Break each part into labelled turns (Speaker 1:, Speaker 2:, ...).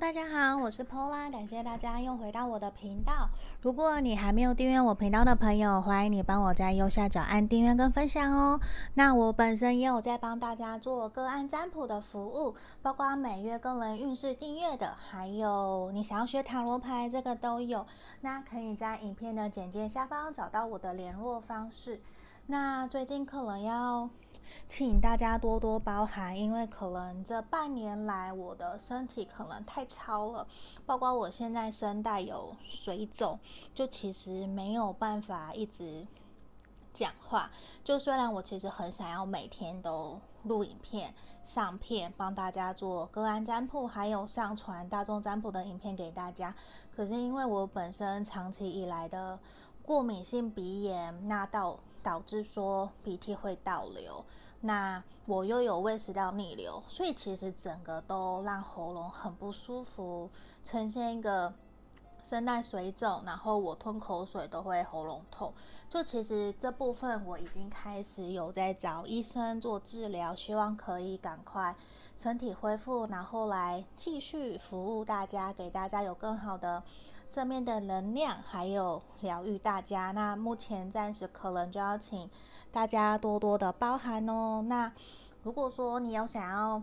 Speaker 1: 大家好，我是 Pola，感谢大家又回到我的频道。如果你还没有订阅我频道的朋友，欢迎你帮我在右下角按订阅跟分享哦。那我本身也有在帮大家做个案占卜的服务，包括每月个人运势订阅的，还有你想要学塔罗牌，这个都有。那可以在影片的简介下方找到我的联络方式。那最近可能要请大家多多包涵，因为可能这半年来我的身体可能太操了，包括我现在声带有水肿，就其实没有办法一直讲话。就虽然我其实很想要每天都录影片、上片，帮大家做个案占卜，还有上传大众占卜的影片给大家，可是因为我本身长期以来的过敏性鼻炎，那到导致说鼻涕会倒流，那我又有胃食道逆流，所以其实整个都让喉咙很不舒服，呈现一个声带水肿，然后我吞口水都会喉咙痛。就其实这部分我已经开始有在找医生做治疗，希望可以赶快身体恢复，然后来继续服务大家，给大家有更好的。正面的能量，还有疗愈大家。那目前暂时可能就要请大家多多的包涵哦。那如果说你有想要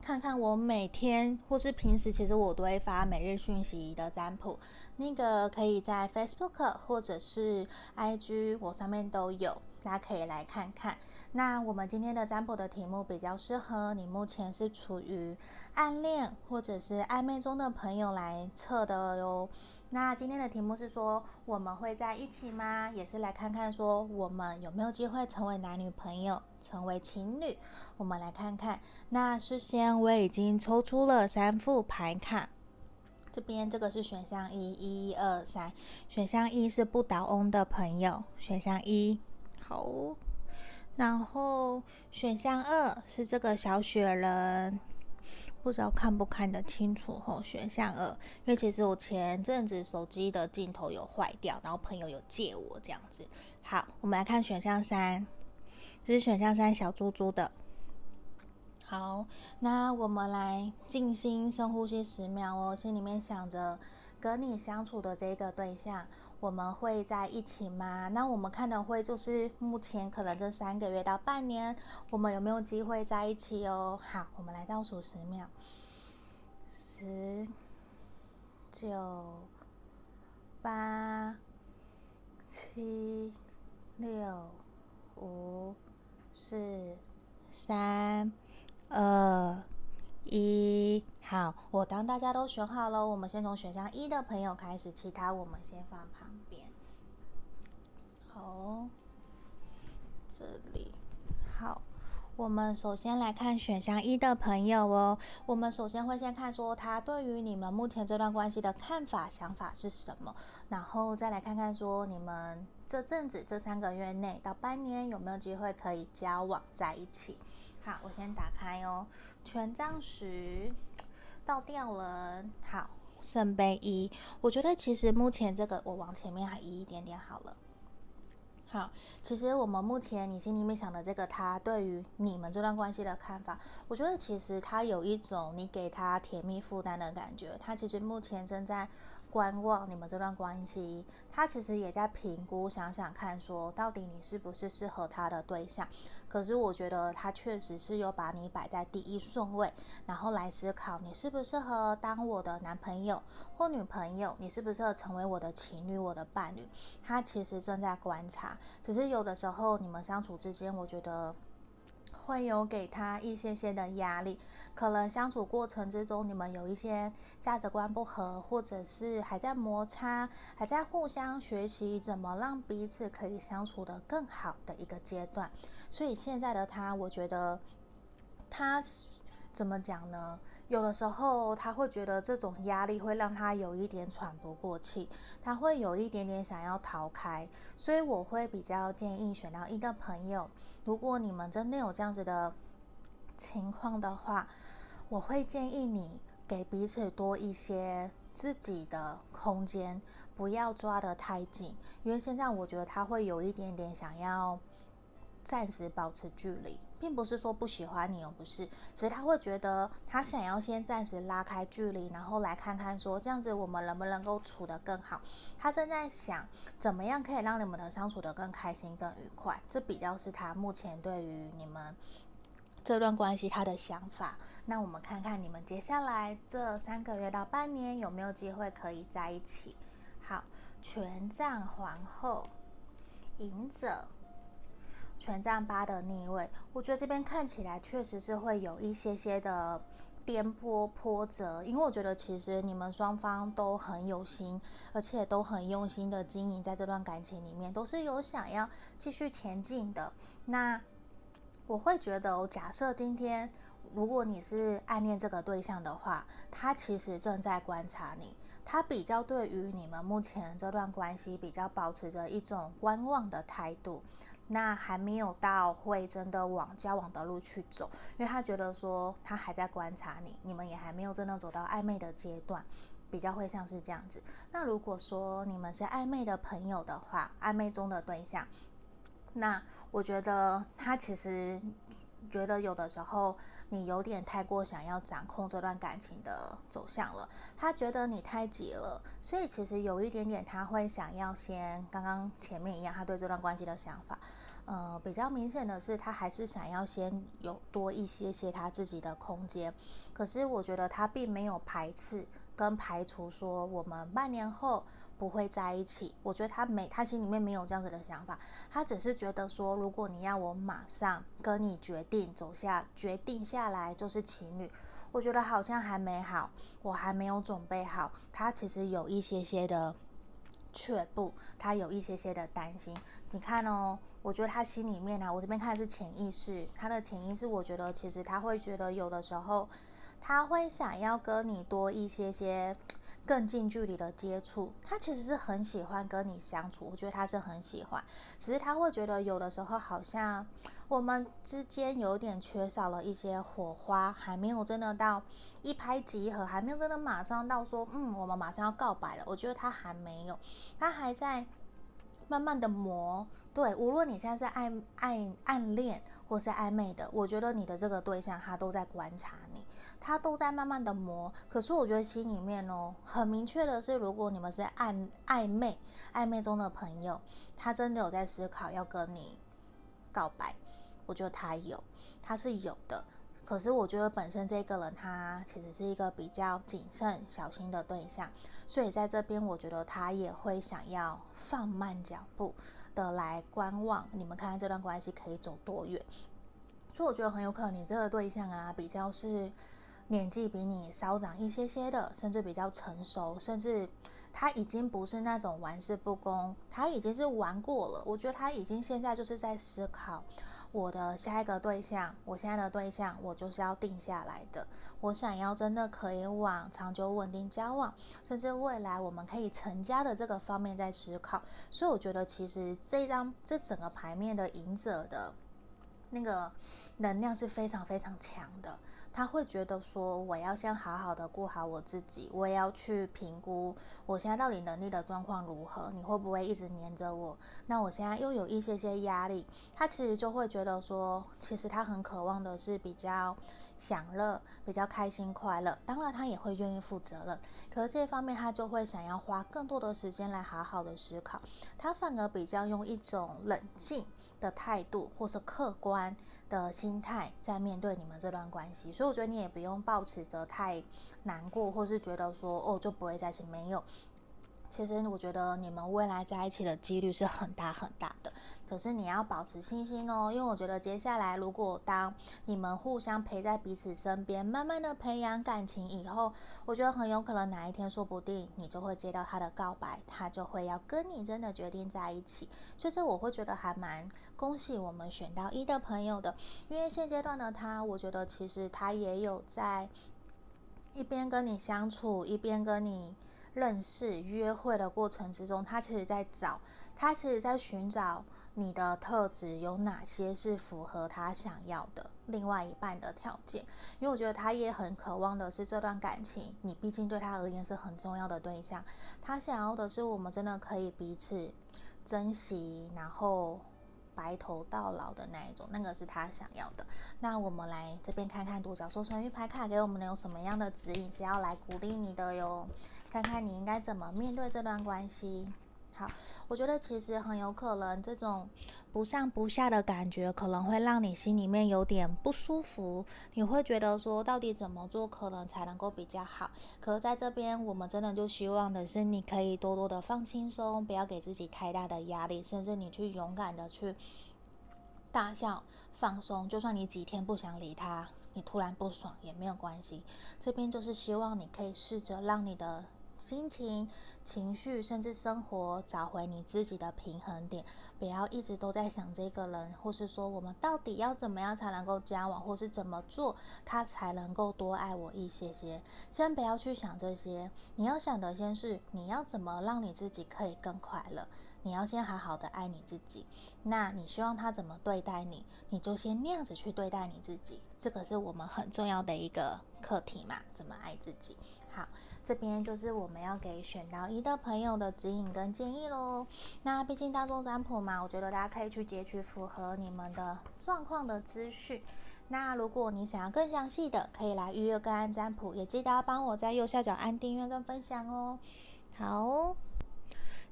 Speaker 1: 看看我每天或是平时，其实我都会发每日讯息的占卜，那个可以在 Facebook 或者是 IG 我上面都有，大家可以来看看。那我们今天的占卜的题目比较适合你目前是处于暗恋或者是暧昧中的朋友来测的哟。那今天的题目是说，我们会在一起吗？也是来看看说，我们有没有机会成为男女朋友，成为情侣？我们来看看。那事先我已经抽出了三副牌卡，这边这个是选项一，一二三。选项一是不倒翁的朋友，选项一，好。然后选项二是这个小雪人，不知道看不看得清楚吼。选项二，因为其实我前阵子手机的镜头有坏掉，然后朋友有借我这样子。好，我们来看选项三，这是选项三小猪猪的。好，那我们来静心深呼吸十秒哦，心里面想着跟你相处的这个对象。我们会在一起吗？那我们看的会就是目前可能这三个月到半年，我们有没有机会在一起哦？好，我们来倒数十秒，十、九、八、七、六、五、四、三、二、一。好，我当大家都选好了，我们先从选项一的朋友开始，其他我们先放旁边。好，这里好，我们首先来看选项一的朋友哦。我们首先会先看说他对于你们目前这段关系的看法、想法是什么，然后再来看看说你们这阵子这三个月内到半年有没有机会可以交往在一起。好，我先打开哦，权杖十。倒掉了，好，圣杯一，我觉得其实目前这个我往前面还移一点点好了。好，其实我们目前你心里面想的这个他对于你们这段关系的看法，我觉得其实他有一种你给他甜蜜负担的感觉，他其实目前正在观望你们这段关系，他其实也在评估，想想看说到底你是不是适合他的对象。可是我觉得他确实是有把你摆在第一顺位，然后来思考你适不适合当我的男朋友或女朋友，你适不适合成为我的情侣、我的伴侣。他其实正在观察，只是有的时候你们相处之间，我觉得会有给他一些些的压力。可能相处过程之中，你们有一些价值观不合，或者是还在摩擦，还在互相学习怎么让彼此可以相处得更好的一个阶段。所以现在的他，我觉得他怎么讲呢？有的时候他会觉得这种压力会让他有一点喘不过气，他会有一点点想要逃开。所以我会比较建议选到一个朋友，如果你们真的有这样子的情况的话，我会建议你给彼此多一些自己的空间，不要抓得太紧，因为现在我觉得他会有一点点想要。暂时保持距离，并不是说不喜欢你，而不是，只是他会觉得他想要先暂时拉开距离，然后来看看说这样子我们能不能够处得更好。他正在想怎么样可以让你们的相处得更开心、更愉快，这比较是他目前对于你们这段关系他的想法。那我们看看你们接下来这三个月到半年有没有机会可以在一起。好，权杖皇后，隐者。权杖八的逆位，我觉得这边看起来确实是会有一些些的颠簸波折，因为我觉得其实你们双方都很有心，而且都很用心的经营在这段感情里面，都是有想要继续前进的。那我会觉得，假设今天如果你是暗恋这个对象的话，他其实正在观察你，他比较对于你们目前这段关系比较保持着一种观望的态度。那还没有到会真的往交往的路去走，因为他觉得说他还在观察你，你们也还没有真的走到暧昧的阶段，比较会像是这样子。那如果说你们是暧昧的朋友的话，暧昧中的对象，那我觉得他其实觉得有的时候你有点太过想要掌控这段感情的走向了，他觉得你太急了，所以其实有一点点他会想要先刚刚前面一样，他对这段关系的想法。呃，比较明显的是，他还是想要先有多一些些他自己的空间。可是我觉得他并没有排斥跟排除说我们半年后不会在一起。我觉得他没，他心里面没有这样子的想法。他只是觉得说，如果你要我马上跟你决定走下，决定下来就是情侣，我觉得好像还没好，我还没有准备好。他其实有一些些的却步，他有一些些的担心。你看哦。我觉得他心里面啊，我这边看的是潜意识，他的潜意识，我觉得其实他会觉得有的时候，他会想要跟你多一些些更近距离的接触，他其实是很喜欢跟你相处，我觉得他是很喜欢，只是他会觉得有的时候好像我们之间有点缺少了一些火花，还没有真的到一拍即合，还没有真的马上到说，嗯，我们马上要告白了，我觉得他还没有，他还在慢慢的磨。对，无论你现在是爱爱暗恋或是暧昧的，我觉得你的这个对象他都在观察你，他都在慢慢的磨。可是我觉得心里面哦，很明确的是，如果你们是暧暧昧暧昧中的朋友，他真的有在思考要跟你告白，我觉得他有，他是有的。可是我觉得本身这个人他其实是一个比较谨慎小心的对象，所以在这边我觉得他也会想要放慢脚步。的来观望，你们看看这段关系可以走多远？所以我觉得很有可能你这个对象啊，比较是年纪比你稍长一些些的，甚至比较成熟，甚至他已经不是那种玩世不恭，他已经是玩过了。我觉得他已经现在就是在思考。我的下一个对象，我现在的对象，我就是要定下来的。我想要真的可以往长久稳定交往，甚至未来我们可以成家的这个方面在思考。所以我觉得，其实这张这整个牌面的隐者的那个能量是非常非常强的。他会觉得说，我要先好好的顾好我自己，我也要去评估我现在到底能力的状况如何。你会不会一直黏着我？那我现在又有一些些压力，他其实就会觉得说，其实他很渴望的是比较享乐、比较开心、快乐。当然，他也会愿意负责任，可是这一方面他就会想要花更多的时间来好好的思考。他反而比较用一种冷静的态度，或是客观的心态在面对你们这段关系，所以我觉得你也不用抱持着太难过，或是觉得说哦就不会在一起。没有，其实我觉得你们未来在一起的几率是很大很大的。可是你要保持信心哦，因为我觉得接下来如果当你们互相陪在彼此身边，慢慢的培养感情以后，我觉得很有可能哪一天说不定你就会接到他的告白，他就会要跟你真的决定在一起。所以这我会觉得还蛮恭喜我们选到一的朋友的，因为现阶段的他，我觉得其实他也有在一边跟你相处，一边跟你认识、约会的过程之中，他其实在找，他其实在寻找。你的特质有哪些是符合他想要的另外一半的条件？因为我觉得他也很渴望的是这段感情，你毕竟对他而言是很重要的对象。他想要的是我们真的可以彼此珍惜，然后白头到老的那一种，那个是他想要的。那我们来这边看看独角兽神諭牌卡给我们能有什么样的指引，是要来鼓励你的哟。看看你应该怎么面对这段关系。好，我觉得其实很有可能这种不上不下的感觉，可能会让你心里面有点不舒服。你会觉得说，到底怎么做可能才能够比较好？可是在这边，我们真的就希望的是，你可以多多的放轻松，不要给自己太大的压力，甚至你去勇敢的去大笑放松。就算你几天不想理他，你突然不爽也没有关系。这边就是希望你可以试着让你的。心情、情绪，甚至生活，找回你自己的平衡点，不要一直都在想这个人，或是说我们到底要怎么样才能够交往，或是怎么做他才能够多爱我一些些。先不要去想这些，你要想的先是你要怎么让你自己可以更快乐。你要先好好的爱你自己，那你希望他怎么对待你，你就先那样子去对待你自己。这个是我们很重要的一个课题嘛，怎么爱自己。好，这边就是我们要给选到一的朋友的指引跟建议喽。那毕竟大众占卜嘛，我觉得大家可以去截取符合你们的状况的资讯。那如果你想要更详细的，可以来预约个案占卜，也记得要帮我在右下角按订阅跟分享哦。好。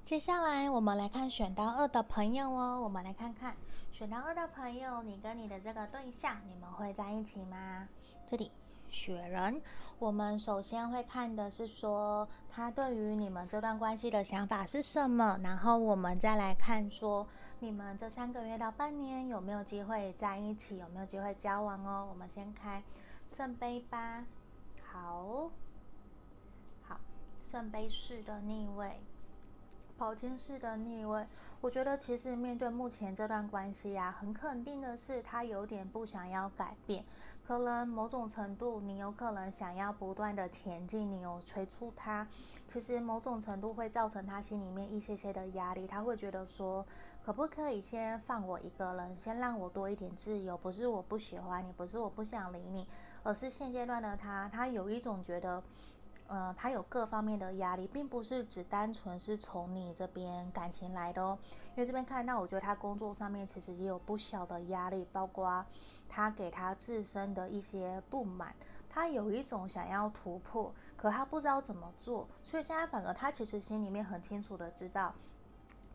Speaker 1: 接下来我们来看选到二的朋友哦，我们来看看选到二的朋友，你跟你的这个对象，你们会在一起吗？这里雪人，我们首先会看的是说他对于你们这段关系的想法是什么，然后我们再来看说你们这三个月到半年有没有机会在一起，有没有机会交往哦。我们先开圣杯八，好，好，圣杯四的逆位。宝剑四的逆位，我觉得其实面对目前这段关系呀、啊，很肯定的是他有点不想要改变，可能某种程度你有可能想要不断的前进，你有催促他，其实某种程度会造成他心里面一些些的压力，他会觉得说，可不可以先放我一个人，先让我多一点自由？不是我不喜欢你，不是我不想理你，而是现阶段的他，他有一种觉得。呃，他有各方面的压力，并不是只单纯是从你这边感情来的哦。因为这边看到，我觉得他工作上面其实也有不小的压力，包括他给他自身的一些不满，他有一种想要突破，可他不知道怎么做，所以现在反而他其实心里面很清楚的知道，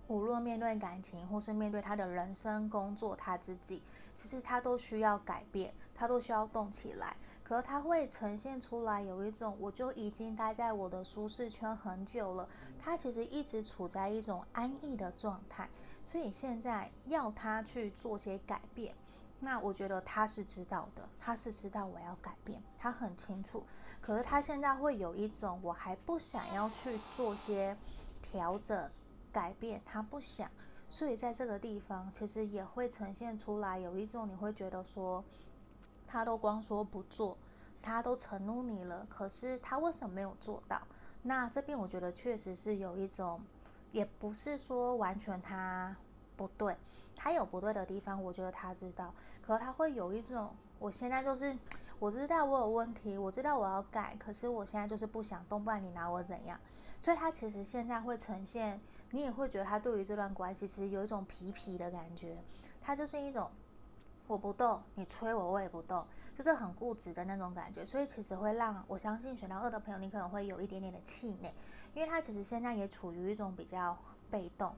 Speaker 1: 无论面对感情或是面对他的人生、工作，他自己其实他都需要改变，他都需要动起来。可他会呈现出来有一种，我就已经待在我的舒适圈很久了。他其实一直处在一种安逸的状态，所以现在要他去做些改变，那我觉得他是知道的，他是知道我要改变，他很清楚。可是他现在会有一种，我还不想要去做些调整改变，他不想。所以在这个地方，其实也会呈现出来有一种，你会觉得说。他都光说不做，他都承诺你了，可是他为什么没有做到？那这边我觉得确实是有一种，也不是说完全他不对，他有不对的地方，我觉得他知道，可是他会有一种，我现在就是我知道我有问题，我知道我要改，可是我现在就是不想动，不然你拿我怎样？所以他其实现在会呈现，你也会觉得他对于这段关系其实有一种皮皮的感觉，他就是一种。我不动，你催我我也不动，就是很固执的那种感觉，所以其实会让我相信选到二的朋友，你可能会有一点点的气馁，因为他其实现在也处于一种比较被动，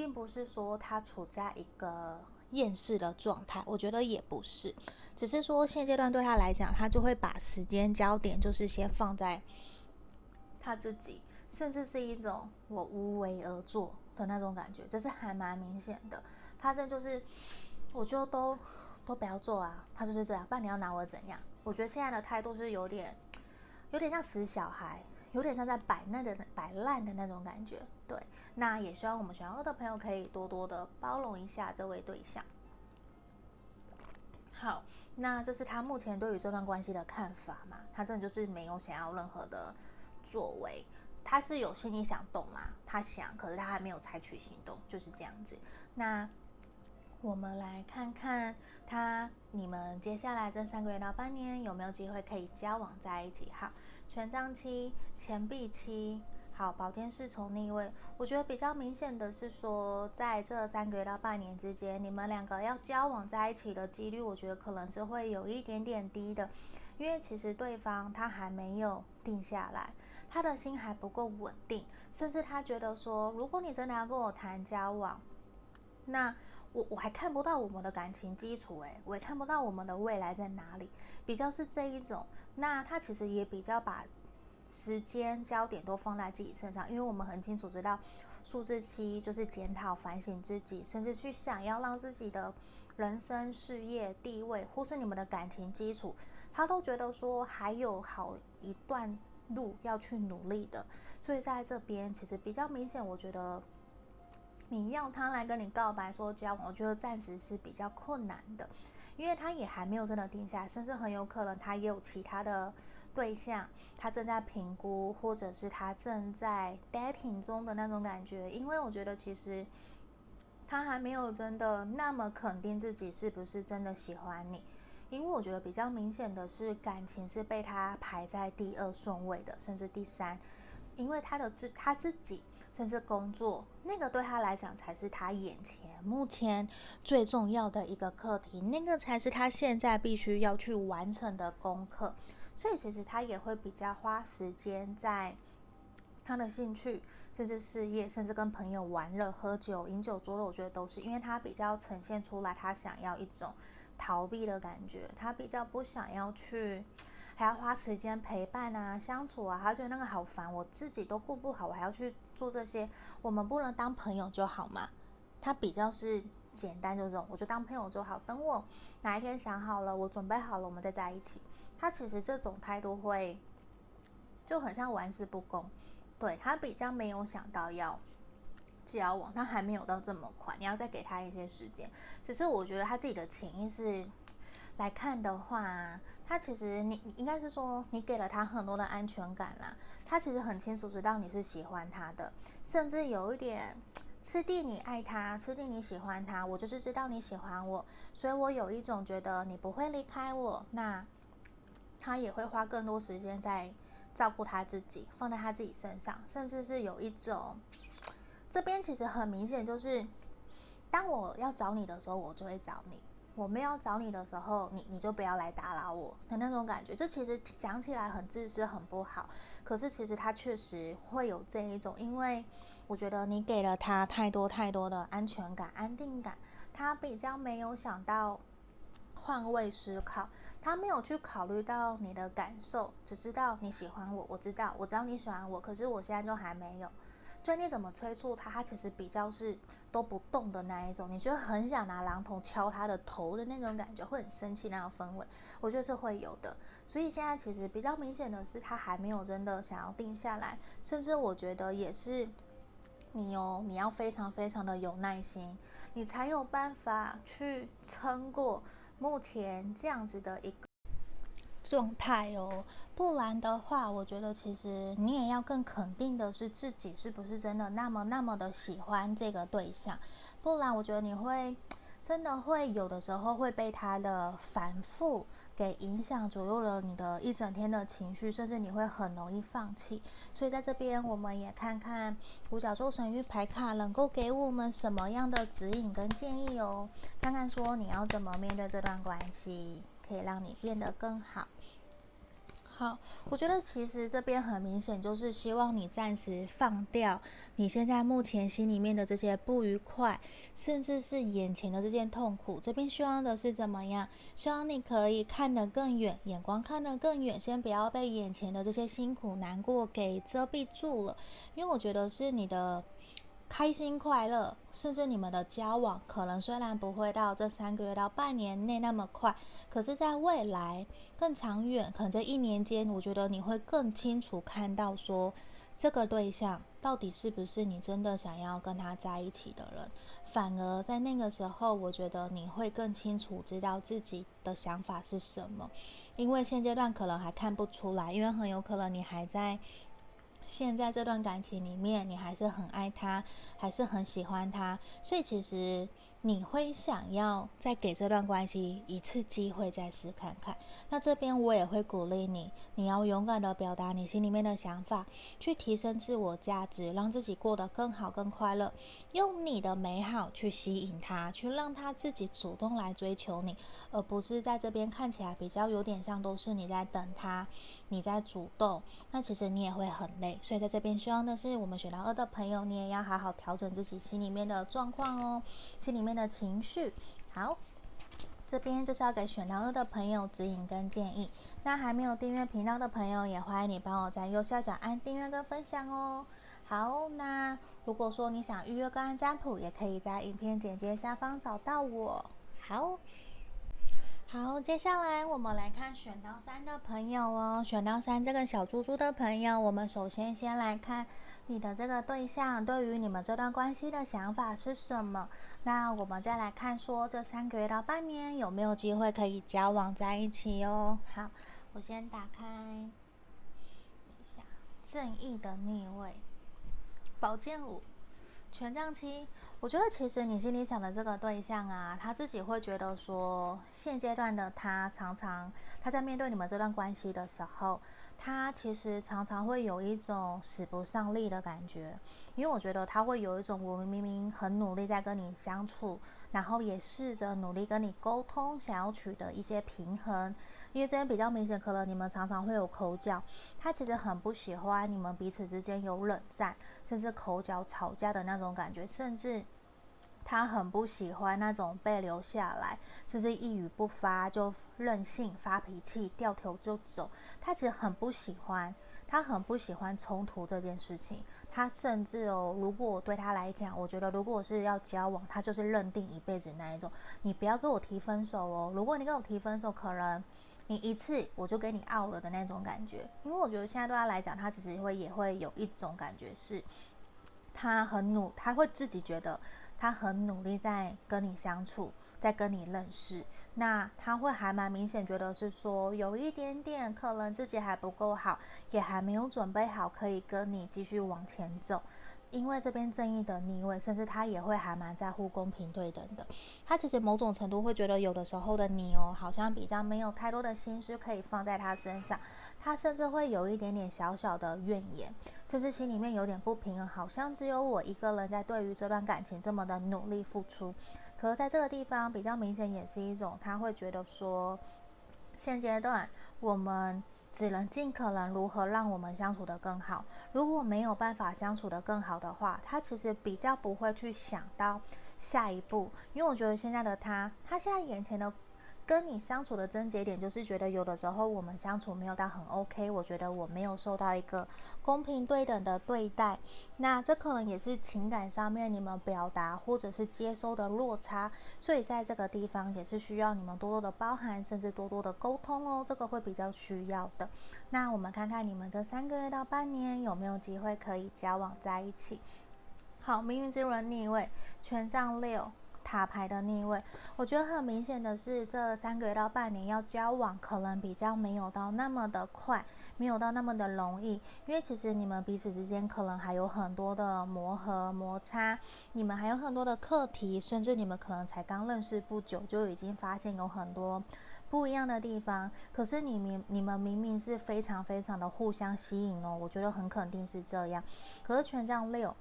Speaker 1: 并不是说他处在一个厌世的状态，我觉得也不是，只是说现阶段对他来讲，他就会把时间焦点就是先放在他自己，甚至是一种我无为而作的那种感觉，这是还蛮明显的，他这就是我就都。都不要做啊！他就是这样，不然你要拿我怎样？我觉得现在的态度是有点，有点像死小孩，有点像在摆烂的摆烂的那种感觉。对，那也希望我们选二的朋友可以多多的包容一下这位对象。好，那这是他目前对于这段关系的看法嘛？他真的就是没有想要任何的作为，他是有心里想动嘛？他想，可是他还没有采取行动，就是这样子。那。我们来看看他，你们接下来这三个月到半年有没有机会可以交往在一起？好，权杖七、钱币七，好，宝剑侍从逆位，我觉得比较明显的是说，在这三个月到半年之间，你们两个要交往在一起的几率，我觉得可能是会有一点点低的，因为其实对方他还没有定下来，他的心还不够稳定，甚至他觉得说，如果你真的要跟我谈交往，那我我还看不到我们的感情基础，诶，我也看不到我们的未来在哪里，比较是这一种，那他其实也比较把。时间焦点都放在自己身上，因为我们很清楚知道，数字七就是检讨、反省自己，甚至去想要让自己的人生、事业、地位，或是你们的感情基础，他都觉得说还有好一段路要去努力的。所以在这边其实比较明显，我觉得你要他来跟你告白说交往，我觉得暂时是比较困难的，因为他也还没有真的定下来，甚至很有可能他也有其他的。对象，他正在评估，或者是他正在 dating 中的那种感觉，因为我觉得其实他还没有真的那么肯定自己是不是真的喜欢你，因为我觉得比较明显的是感情是被他排在第二顺位的，甚至第三，因为他的自他自己甚至工作那个对他来讲才是他眼前目前最重要的一个课题，那个才是他现在必须要去完成的功课。所以其实他也会比较花时间在他的兴趣，甚至事业，甚至跟朋友玩乐、喝酒、饮酒作乐。我觉得都是因为他比较呈现出来，他想要一种逃避的感觉，他比较不想要去还要花时间陪伴啊、相处啊，他觉得那个好烦，我自己都顾不好，我还要去做这些，我们不能当朋友就好嘛？他比较是简单，就这种，我就当朋友就好。等我哪一天想好了，我准备好了，我们再在一起。他其实这种态度会就很像玩世不恭，对，他比较没有想到要交往，他还没有到这么快，你要再给他一些时间。只是我觉得他自己的潜意识来看的话，他其实你应该是说你给了他很多的安全感啦，他其实很清楚知道你是喜欢他的，甚至有一点吃定你爱他，吃定你喜欢他，我就是知道你喜欢我，所以我有一种觉得你不会离开我，那。他也会花更多时间在照顾他自己，放在他自己身上，甚至是有一种，这边其实很明显就是，当我要找你的时候，我就会找你；我没有找你的时候，你你就不要来打扰我的那种感觉。这其实讲起来很自私，很不好，可是其实他确实会有这一种，因为我觉得你给了他太多太多的安全感、安定感，他比较没有想到换位思考。他没有去考虑到你的感受，只知道你喜欢我，我知道，我知道你喜欢我，可是我现在都还没有。所以你怎么催促他，他其实比较是都不动的那一种，你就很想拿榔头敲他的头的那种感觉，会很生气那种氛围，我觉得是会有的。所以现在其实比较明显的是，他还没有真的想要定下来，甚至我觉得也是你哦，你要非常非常的有耐心，你才有办法去撑过。目前这样子的一个状态哦，不然的话，我觉得其实你也要更肯定的是自己是不是真的那么那么的喜欢这个对象，不然我觉得你会真的会有的时候会被他的反复。给影响左右了你的一整天的情绪，甚至你会很容易放弃。所以在这边，我们也看看五角洲神域牌卡能够给我们什么样的指引跟建议哦。看看说你要怎么面对这段关系，可以让你变得更好。好，我觉得其实这边很明显就是希望你暂时放掉你现在目前心里面的这些不愉快，甚至是眼前的这件痛苦。这边希望的是怎么样？希望你可以看得更远，眼光看得更远，先不要被眼前的这些辛苦难过给遮蔽住了。因为我觉得是你的开心快乐，甚至你们的交往，可能虽然不会到这三个月到半年内那么快。可是，在未来更长远，可能在一年间，我觉得你会更清楚看到说，这个对象到底是不是你真的想要跟他在一起的人。反而在那个时候，我觉得你会更清楚知道自己的想法是什么。因为现阶段可能还看不出来，因为很有可能你还在现在这段感情里面，你还是很爱他，还是很喜欢他，所以其实。你会想要再给这段关系一次机会，再试看看。那这边我也会鼓励你，你要勇敢的表达你心里面的想法，去提升自我价值，让自己过得更好、更快乐。用你的美好去吸引他，去让他自己主动来追求你，而不是在这边看起来比较有点像都是你在等他，你在主动。那其实你也会很累。所以在这边希望的是，我们选到二的朋友，你也要好好调整自己心里面的状况哦，心里面。的情绪好，这边就是要给选到二的朋友指引跟建议。那还没有订阅频道的朋友，也欢迎你帮我在右下角按订阅跟分享哦。好，那如果说你想预约个案占卜，也可以在影片简介下方找到我。好，好，接下来我们来看选到三的朋友哦。选到三这个小猪猪的朋友，我们首先先来看。你的这个对象对于你们这段关系的想法是什么？那我们再来看，说这三个月到半年有没有机会可以交往在一起哦？好，我先打开一下正义的逆位，宝剑五，权杖七。我觉得其实你心里想的这个对象啊，他自己会觉得说，现阶段的他常常他在面对你们这段关系的时候。他其实常常会有一种使不上力的感觉，因为我觉得他会有一种我明明很努力在跟你相处，然后也试着努力跟你沟通，想要取得一些平衡。因为这边比较明显，可能你们常常会有口角，他其实很不喜欢你们彼此之间有冷战，甚至口角吵架的那种感觉，甚至。他很不喜欢那种被留下来，甚至一语不发就任性发脾气、掉头就走。他其实很不喜欢，他很不喜欢冲突这件事情。他甚至哦，如果对他来讲，我觉得如果是要交往，他就是认定一辈子那一种。你不要跟我提分手哦，如果你跟我提分手，可能你一次我就给你傲了的那种感觉。因为我觉得现在对他来讲，他其实会也会有一种感觉是，他很努，他会自己觉得。他很努力在跟你相处，在跟你认识，那他会还蛮明显觉得是说有一点点可能自己还不够好，也还没有准备好可以跟你继续往前走。因为这边正义的逆位，甚至他也会还蛮在乎公平对等的。他其实某种程度会觉得有的时候的你哦，好像比较没有太多的心思可以放在他身上。他甚至会有一点点小小的怨言，甚至心里面有点不平衡，好像只有我一个人在对于这段感情这么的努力付出。可是在这个地方比较明显，也是一种他会觉得说，现阶段我们。只能尽可能如何让我们相处得更好。如果没有办法相处得更好的话，他其实比较不会去想到下一步，因为我觉得现在的他，他现在眼前的。跟你相处的症结点就是觉得有的时候我们相处没有到很 OK，我觉得我没有受到一个公平对等的对待，那这可能也是情感上面你们表达或者是接收的落差，所以在这个地方也是需要你们多多的包涵，甚至多多的沟通哦，这个会比较需要的。那我们看看你们这三个月到半年有没有机会可以交往在一起。好，命运之轮逆位，权杖六。塔牌的逆位，我觉得很明显的是，这三个月到半年要交往，可能比较没有到那么的快，没有到那么的容易，因为其实你们彼此之间可能还有很多的磨合摩擦，你们还有很多的课题，甚至你们可能才刚认识不久，就已经发现有很多不一样的地方。可是你明你们明明是非常非常的互相吸引哦，我觉得很肯定是这样。可是权杖六。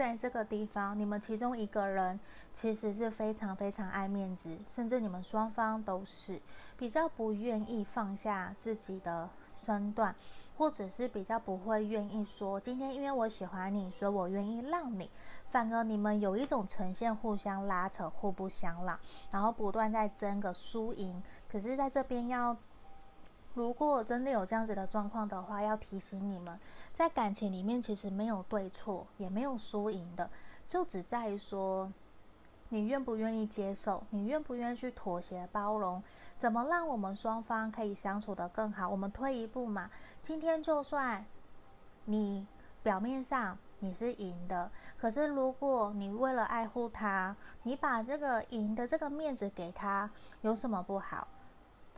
Speaker 1: 在这个地方，你们其中一个人其实是非常非常爱面子，甚至你们双方都是比较不愿意放下自己的身段，或者是比较不会愿意说今天因为我喜欢你，所以我愿意让你。反而你们有一种呈现互相拉扯、互不相让，然后不断在争个输赢。可是在这边要。如果真的有这样子的状况的话，要提醒你们，在感情里面其实没有对错，也没有输赢的，就只在于说你愿不愿意接受，你愿不愿意去妥协包容，怎么让我们双方可以相处的更好。我们退一步嘛，今天就算你表面上你是赢的，可是如果你为了爱护他，你把这个赢的这个面子给他，有什么不好？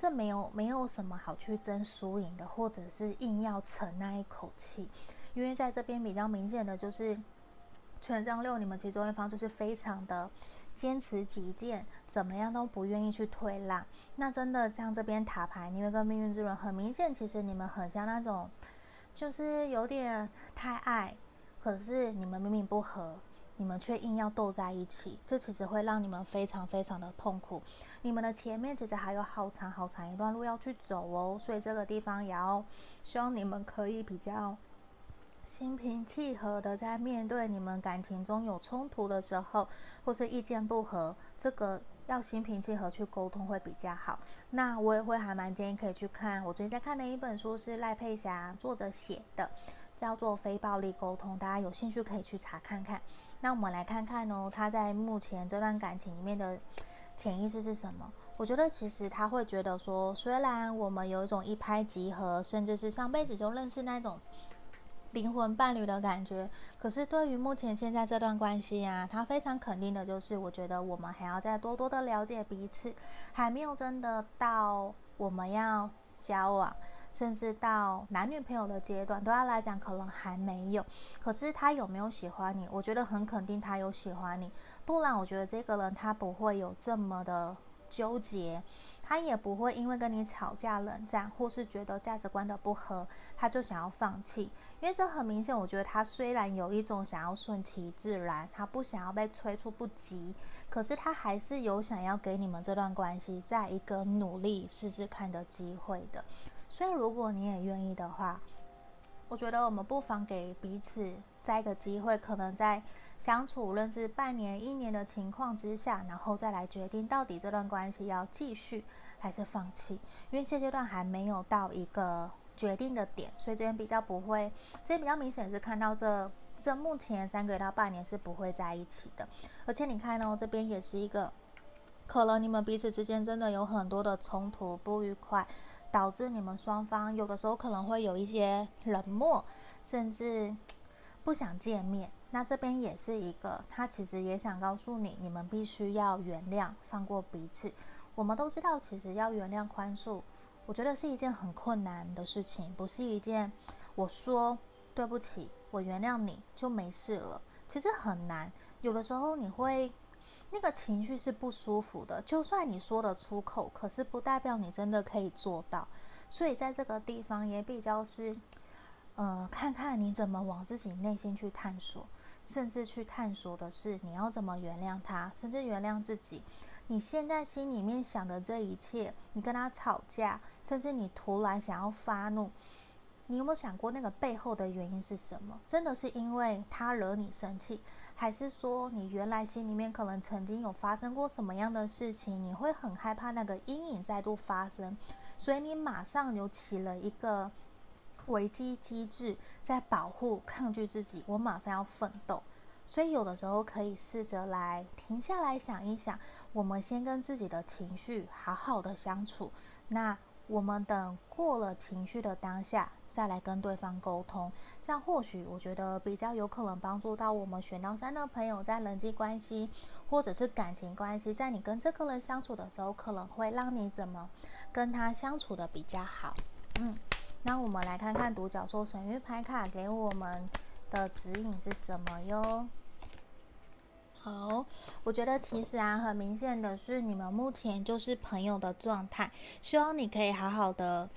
Speaker 1: 这没有没有什么好去争输赢的，或者是硬要逞那一口气，因为在这边比较明显的就是权杖六，你们其中一方就是非常的坚持己见，怎么样都不愿意去退让。那真的像这边塔牌，你有个命运之轮，很明显，其实你们很像那种，就是有点太爱，可是你们明明不合。你们却硬要斗在一起，这其实会让你们非常非常的痛苦。你们的前面其实还有好长好长一段路要去走哦，所以这个地方也要希望你们可以比较心平气和的在面对你们感情中有冲突的时候，或是意见不合，这个要心平气和去沟通会比较好。那我也会还蛮建议可以去看，我最近在看的一本书是赖佩霞作者写的，叫做《非暴力沟通》，大家有兴趣可以去查看看。那我们来看看哦，他在目前这段感情里面的潜意识是什么？我觉得其实他会觉得说，虽然我们有一种一拍即合，甚至是上辈子就认识那种灵魂伴侣的感觉，可是对于目前现在这段关系啊，他非常肯定的就是，我觉得我们还要再多多的了解彼此，还没有真的到我们要交往。甚至到男女朋友的阶段，对他来讲可能还没有。可是他有没有喜欢你？我觉得很肯定他有喜欢你，不然我觉得这个人他不会有这么的纠结，他也不会因为跟你吵架冷战，或是觉得价值观的不合，他就想要放弃。因为这很明显，我觉得他虽然有一种想要顺其自然，他不想要被催促不及，可是他还是有想要给你们这段关系再一个努力试试看的机会的。所以，如果你也愿意的话，我觉得我们不妨给彼此再一个机会，可能在相处认识半年、一年的情况之下，然后再来决定到底这段关系要继续还是放弃。因为现阶段还没有到一个决定的点，所以这边比较不会，这边比较明显是看到这这目前三个月到半年是不会在一起的。而且你看哦，这边也是一个，可能你们彼此之间真的有很多的冲突、不愉快。导致你们双方有的时候可能会有一些冷漠，甚至不想见面。那这边也是一个，他其实也想告诉你，你们必须要原谅、放过彼此。我们都知道，其实要原谅、宽恕，我觉得是一件很困难的事情，不是一件我说对不起，我原谅你就没事了。其实很难，有的时候你会。那个情绪是不舒服的，就算你说得出口，可是不代表你真的可以做到。所以在这个地方也比较是，呃，看看你怎么往自己内心去探索，甚至去探索的是你要怎么原谅他，甚至原谅自己。你现在心里面想的这一切，你跟他吵架，甚至你突然想要发怒，你有没有想过那个背后的原因是什么？真的是因为他惹你生气？还是说，你原来心里面可能曾经有发生过什么样的事情，你会很害怕那个阴影再度发生，所以你马上有起了一个危机机制，在保护、抗拒自己。我马上要奋斗，所以有的时候可以试着来停下来想一想，我们先跟自己的情绪好好的相处。那我们等过了情绪的当下。再来跟对方沟通，这样或许我觉得比较有可能帮助到我们选到三的朋友，在人际关系或者是感情关系，在你跟这个人相处的时候，可能会让你怎么跟他相处的比较好。嗯，那我们来看看独角兽神諭牌卡给我们的指引是什么哟。好，我觉得其实啊，很明显的是你们目前就是朋友的状态，希望你可以好好的。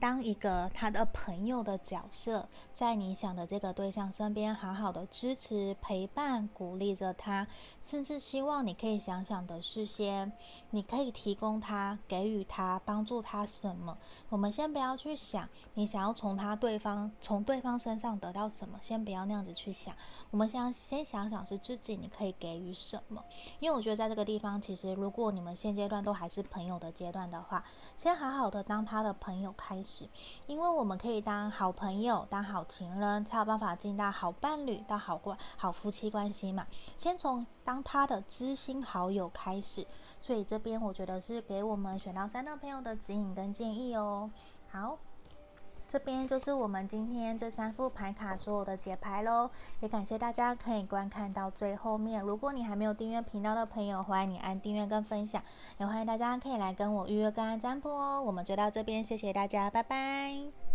Speaker 1: 当一个他的朋友的角色，在你想的这个对象身边，好好的支持、陪伴、鼓励着他，甚至希望你可以想想的是先，你可以提供他、给予他、帮助他什么。我们先不要去想你想要从他对方、从对方身上得到什么，先不要那样子去想。我们先先想想是自己你可以给予什么。因为我觉得在这个地方，其实如果你们现阶段都还是朋友的阶段的话，先好好的当他的朋友开始，因为我们可以当好朋友、当好情人，才有办法进到好伴侣、到好关、好夫妻关系嘛。先从当他的知心好友开始，所以这边我觉得是给我们选到三的朋友的指引跟建议哦。好。这边就是我们今天这三副牌卡所有的解牌喽，也感谢大家可以观看到最后面。如果你还没有订阅频道的朋友，欢迎你按订阅跟分享，也欢迎大家可以来跟我预约跟占卜哦。我们就到这边，谢谢大家，拜拜。